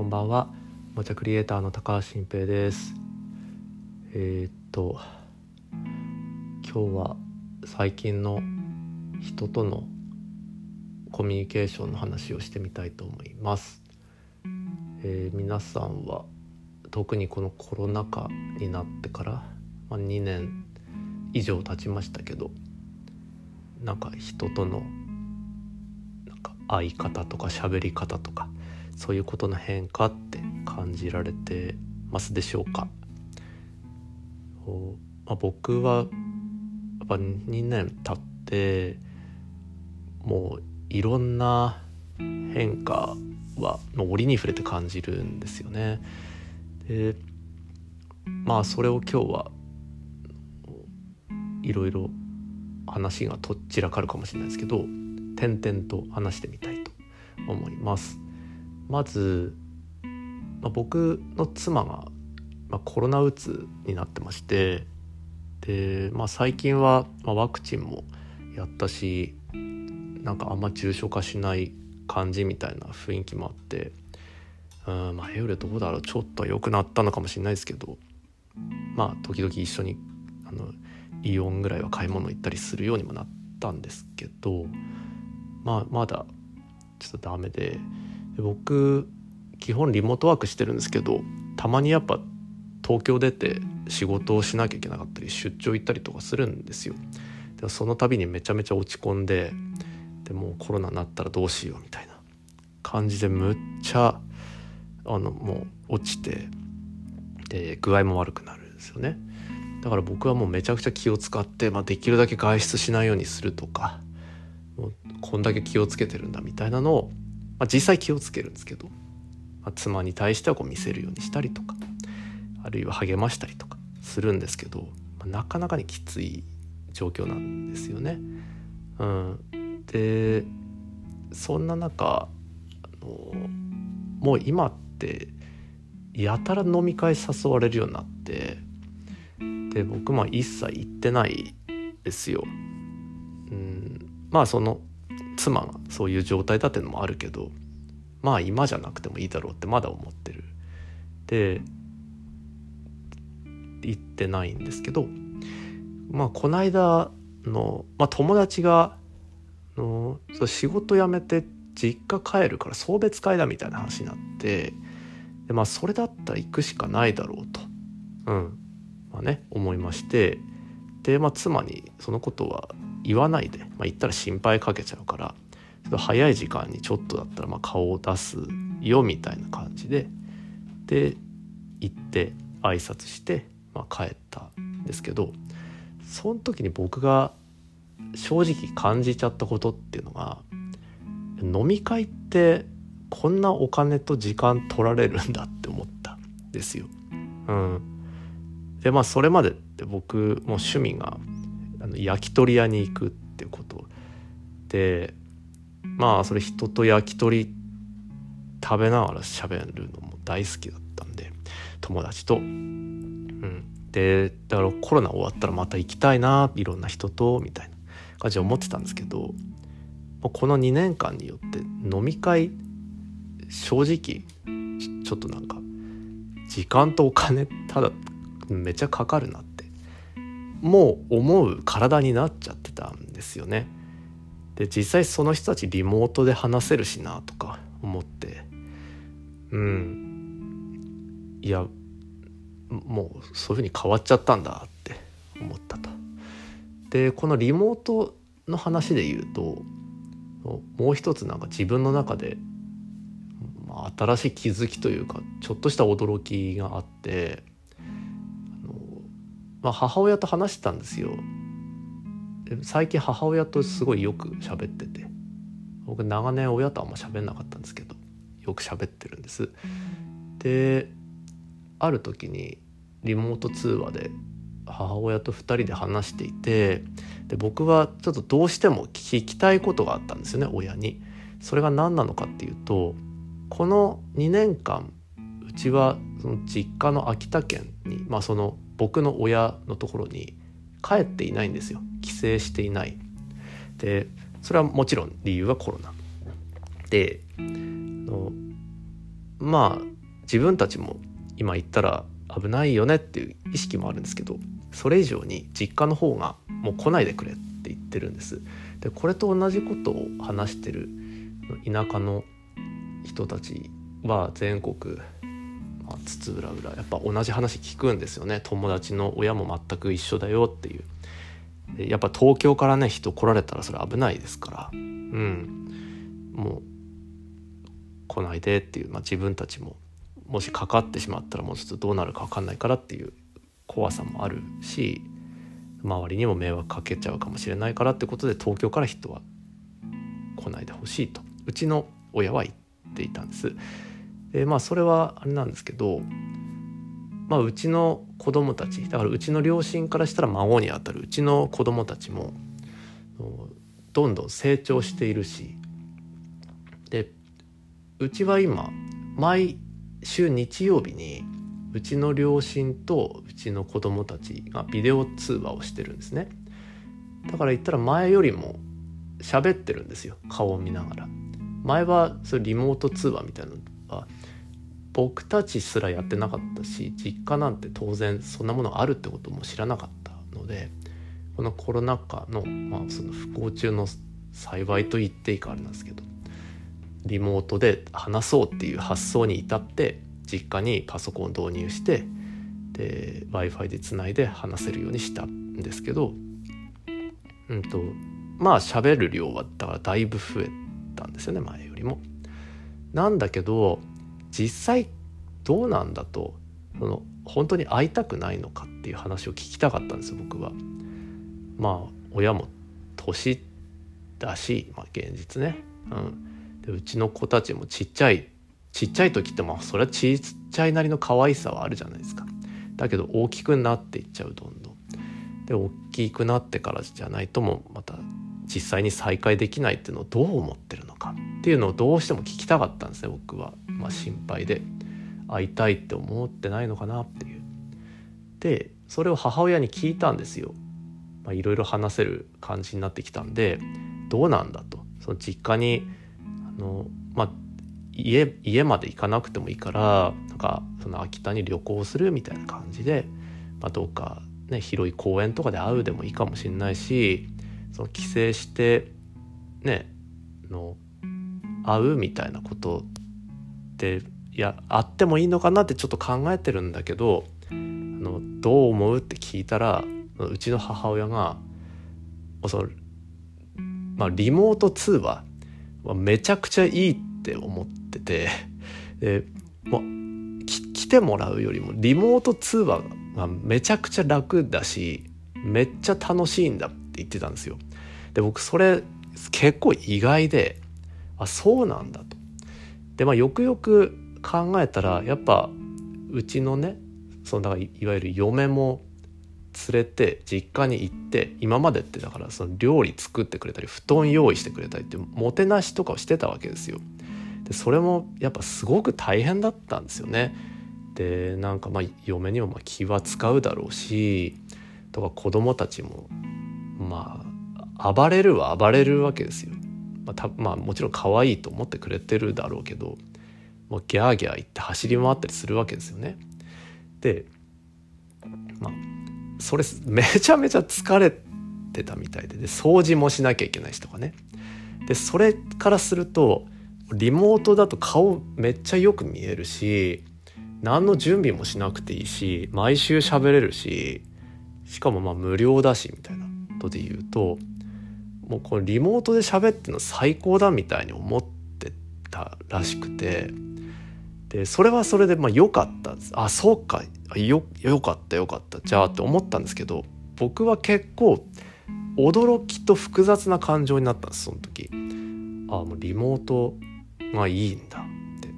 こんばんは。もちゃクリエイターの高橋新平です。えー、っと今日は最近の人とのコミュニケーションの話をしてみたいと思います、えー、皆さんは特にこのコロナ禍になってから、まあ、2年以上経ちましたけどなんか人とのなんか会い方とか喋り方とかそういうことの変化って感じられてますでしょうか、まあ、僕はやっぱ2年経ってもういろんな変化はの折に触れて感じるんですよね。でまあそれを今日はいろいろ話がとっちらかるかもしれないですけど点々と話してみたいと思います。まず、まあ、僕の妻が、まあ、コロナうつになってましてで、まあ、最近は、まあ、ワクチンもやったしなんかあんま重症化しない感じみたいな雰囲気もあってうん前よりどうだろうちょっと良くなったのかもしれないですけどまあ時々一緒にあのイオンぐらいは買い物行ったりするようにもなったんですけどまあまだちょっとダメで僕基本リモートワークしてるんですけどたまにやっぱ東京出て仕事をしなきゃいけなかったり出張行ったりとかするんですよ。でその度にめちゃめちゃ落ち込んででもうコロナになったらどうしようみたいな感じでむっちゃあのもう落ちてで具合も悪くなるんですよね。だから僕はもうめちゃくちゃ気を使って、まあ、できるだけ外出しないようにするとかもうこんだけ気をつけてるんだみたいなのをまあ、実際気をつけるんですけど、まあ、妻に対してはこう見せるようにしたりとかあるいは励ましたりとかするんですけど、まあ、なかなかにきつい状況なんですよね。うん、でそんな中あのもう今ってやたら飲み会誘われるようになってで僕も一切行ってないですよ。うん、まあその妻がそういう状態だっていうのもあるけどまあ今じゃなくてもいいだろうってまだ思ってる。で言ってないんですけどまあこの間の、まあ、友達がのそ仕事辞めて実家帰るから送別会だみたいな話になってでまあそれだったら行くしかないだろうと。うん。まあね思いましてでまあ妻にそのことは言わないで、まあ、言ったら心配かけちゃうから。早い時間にちょっとだったらまあ顔を出すよみたいな感じで。で行って挨拶して、まあ、帰ったんですけど。その時に僕が正直感じちゃったことっていうのが飲み会ってこんなお金と時間取られるんだって思ったんですよ。うん、でまあそれまでって僕も趣味があの焼き鳥屋に行くっていうことでまあそれ人と焼き鳥食べながら喋るのも大好きだったんで友達と。うん、でだからコロナ終わったらまた行きたいないろんな人とみたいな感じで思ってたんですけどこの2年間によって飲み会正直ちょっとなんか時間とお金ただめちゃかかるなってもう思う体になっちゃってたんですよね。で実際その人たちリモートで話せるしなとか思ってうんいやもうそういうふうに変わっちゃったんだって思ったと。でこのリモートの話で言うともう一つなんか自分の中で、まあ、新しい気づきというかちょっとした驚きがあってまあ、母親と話してたんですよ。最近母親とすごいよく喋ってて。僕長年親とあんま喋んなかったんですけどよく喋ってるんです。である時にリモート通話で母親と2人で話していてで僕はちょっとどうしても聞きたいことがあったんですよね親に。それが何なのかっていうとこの2年間うちはその実家の秋田県に、まあ、その僕の親のところに帰っていないんですよ。帰省していない。でそれはもちろん理由はコロナ。でのまあ自分たちも今言ったら危ないよねっていう意識もあるんですけどそれ以上に実家の方がもう来ないでくれって言ってるんです。でこれと同じことを話してる田舎の人たちは全国、まあ、津々浦々やっぱ同じ話聞くんですよね。友達の親も全く一緒だよっていう。やっぱ東京からね人来られたらそれ危ないですから。うん。もう来ないでっていう、まあ、自分たちももしかかってしまったらもうちょっとどうなるか分かんないからっていう怖さもあるし周りにも迷惑かけちゃうかもしれないからってことで東京から人は来ないでほしいと。うちの親は言っていたんです。でまあそれはあれなんですけど、まあ、うちの子供たちだからうちの両親からしたら孫にあたるうちの子供たちもどんどん成長しているしでうちは今毎週日曜日にうちの両親とうちの子供たちがビデオ通話をしてるんですね。だから言ったら前よりも喋ってるんですよ。顔を見ながら。前はそれリモート通話みたいなの僕たちすらやってなかったし実家なんて当然そんなものあるってことも知らなかったのでこのコロナ禍の,、まあその不幸中の幸いと言っていいかあれなんですけどリモートで話そうっていう発想に至って実家にパソコンを導入してで w i f i でつないで話せるようにしたんですけど、うんと、まあ喋る量はだからだいぶ増えたんですよね前よりも。なんだけど実際どうなんだとその本当に会いたくないのかっていう話を聞きたかったんですよ僕は。まあ親も年だし、まあ、現実ね。うん、でうちの子たちもちっちゃいちっちゃい時ってまあそれはちっちゃいなりの可愛さはあるじゃないですか。だけど大きくなっていっちゃうどんどん。で大きくなってからじゃないともまた実際に再会できないっていうのをどう思ってるのかっていうのをどうしても聞きたかったんですね僕は。まあ、心配で会いたいって思ってないのかなっていう。でそれを母親に聞いたんですよ。いろいろ話せる感じになってきたんでどうなんだとその実家にあの、まあ、家家まで行かなくてもいいからなんかその秋田に旅行するみたいな感じで、まあ、どうか、ね、広い公園とかで会うでもいいかもしれないしその帰省してねの会うみたいなことっていやあってもいいのかなってちょっと考えてるんだけどあのどう思うって聞いたらうちの母親がその、まあ、リモート通話はめちゃくちゃいいって思ってて でもう来てもらうよりもリモート通話がめちゃくちゃ楽だしめっちゃ楽しいんだ。っ言ってたんですよ。で僕それ結構意外であそうなんだと。でまあよくよく考えたらやっぱうちのねそのだからいわゆる嫁も連れて実家に行って今までってだからその料理作ってくれたり布団用意してくれたりってもてなしとかをしてたわけですよ。でそれもやっぱすごく大変だったんですよね。でなんかまあ嫁にもま気は使うだろうしとか子供たちもまあ暴れるは暴れるわけですよ。まあ、たまあもちろん可愛いと思ってくれてるだろうけどもうギャーギャー言って走り回ったりするわけですよね。でまあそれめちゃめちゃ疲れてたみたいでで掃除もしなきゃいけないしとかねでそれからするとリモートだと顔めっちゃよく見えるし何の準備もしなくていいし毎週喋れるししかもまあ無料だしみたいなことで言うともうこのリモートで喋ってるの最高だみたいに思ってたらしくてでそれはそれでまあ良かった。んですあそうか。よよかったよかった。じゃあって思ったんですけど僕は結構驚きと複雑な感情になったんですその時。あもうリモートがいいんだって。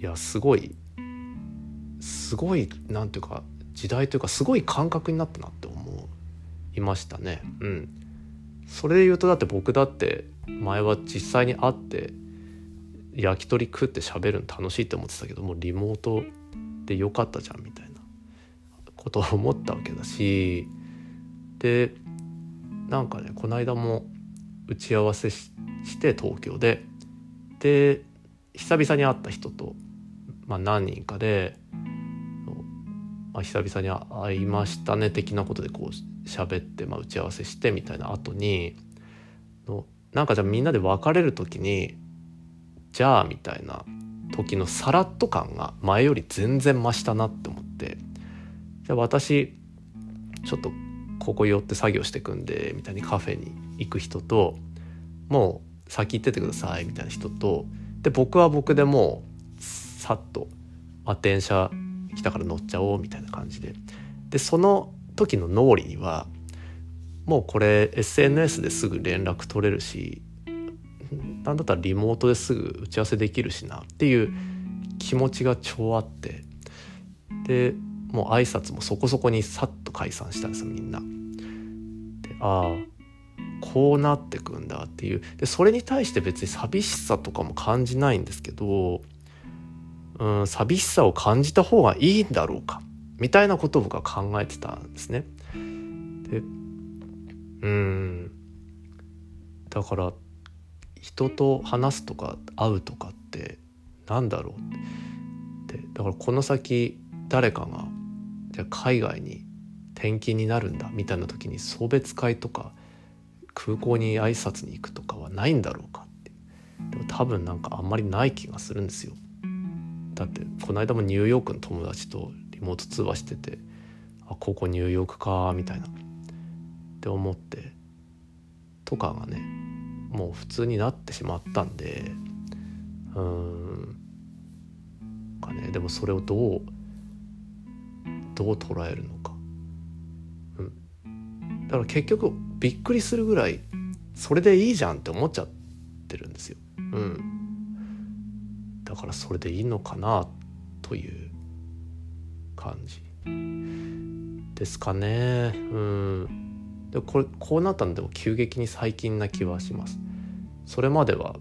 いやすごいすごいなんていうか時代というかすごい感覚になったなって思いましたね。うん。それで言うとだって僕だって前は実際に会って焼き鳥食って喋るの楽しいって思ってたけどもリモートでよかったじゃんみたいなことを思ったわけだしでなんかねこの間も打ち合わせして東京でで久々に会った人と、まあ、何人かで、まあ、久々に会いましたね的なことでこう喋って、まあ、打ち合わせしてみたいな後にのなんかじゃあみんなで別れる時にじゃあみたいな時のさらっと感が前より全然増したなって思ってじゃあ私ちょっとここ寄って作業してくんでみたいにカフェに行く人ともう先行っててくださいみたいな人とで僕は僕でもうさっと、まあ、電車来たから乗っちゃおうみたいな感じで。でその時の脳裏にはもうこれ SNS ですぐ連絡取れるしなんだったらリモートですぐ打ち合わせできるしなっていう気持ちが超あってでもう挨拶もそこそこにさっと解散したんですよみんな。でああこうなってくんだっていうでそれに対して別に寂しさとかも感じないんですけどうん寂しさを感じた方がいいんだろうかみたいなことを僕は考えてたんですね。でうん。だから人と話すとか会うとかってなんだろうって。だからこの先誰かがじゃ海外に転勤になるんだみたいな時に送別会とか空港に挨拶に行くとかはないんだろうかって。でも多分なんかあんまりない気がするんですよ。だってこの間もニューヨークの友達とリモート通話しててあここニューヨークかみたいな。って思ってとかがねもう普通になってしまったんでうん。かねでもそれをどうどう捉えるのか、うん、だから結局びっくりするぐらいそれでいいじゃんって思っちゃってるんですよ。うん、だからそれでいいのかなという。感じ。ですかね。うん。でこれこうなったのでも急激に最近な気はします。それまでは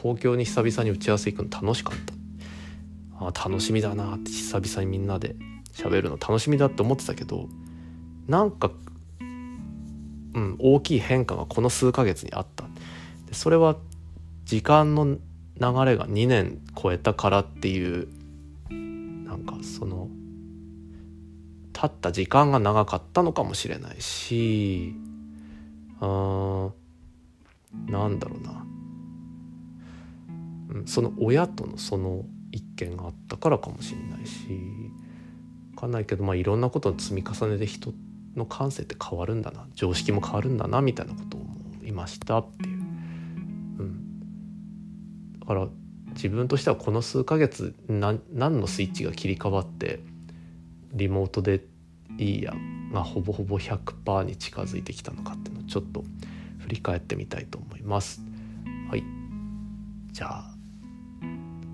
東京に久々に打ち合わせ行くの楽しかった。あ楽しみだなって久々にみんなで喋るの楽しみだって思ってたけどなんか、うん、大きい変化がこの数ヶ月にあった。でそれは時間の流れが2年超えたからっていうなんかその経った時間が長かったのかもしれないしあなんだろうな、その親とのその一件があったからかもしれないし分かんないけど、まあ、いろんなことの積み重ねで人の感性って変わるんだな。常識も変わるんだなみたいなことを思いましたっていう。うん、だから自分としてはこの数ヶ月何のスイッチが切り替わってリモートでいいやがほぼほぼ100%に近づいてきたのかっていうのをちょっと振り返ってみたいと思います。はい。じゃあ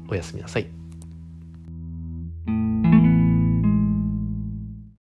おやすみなさい。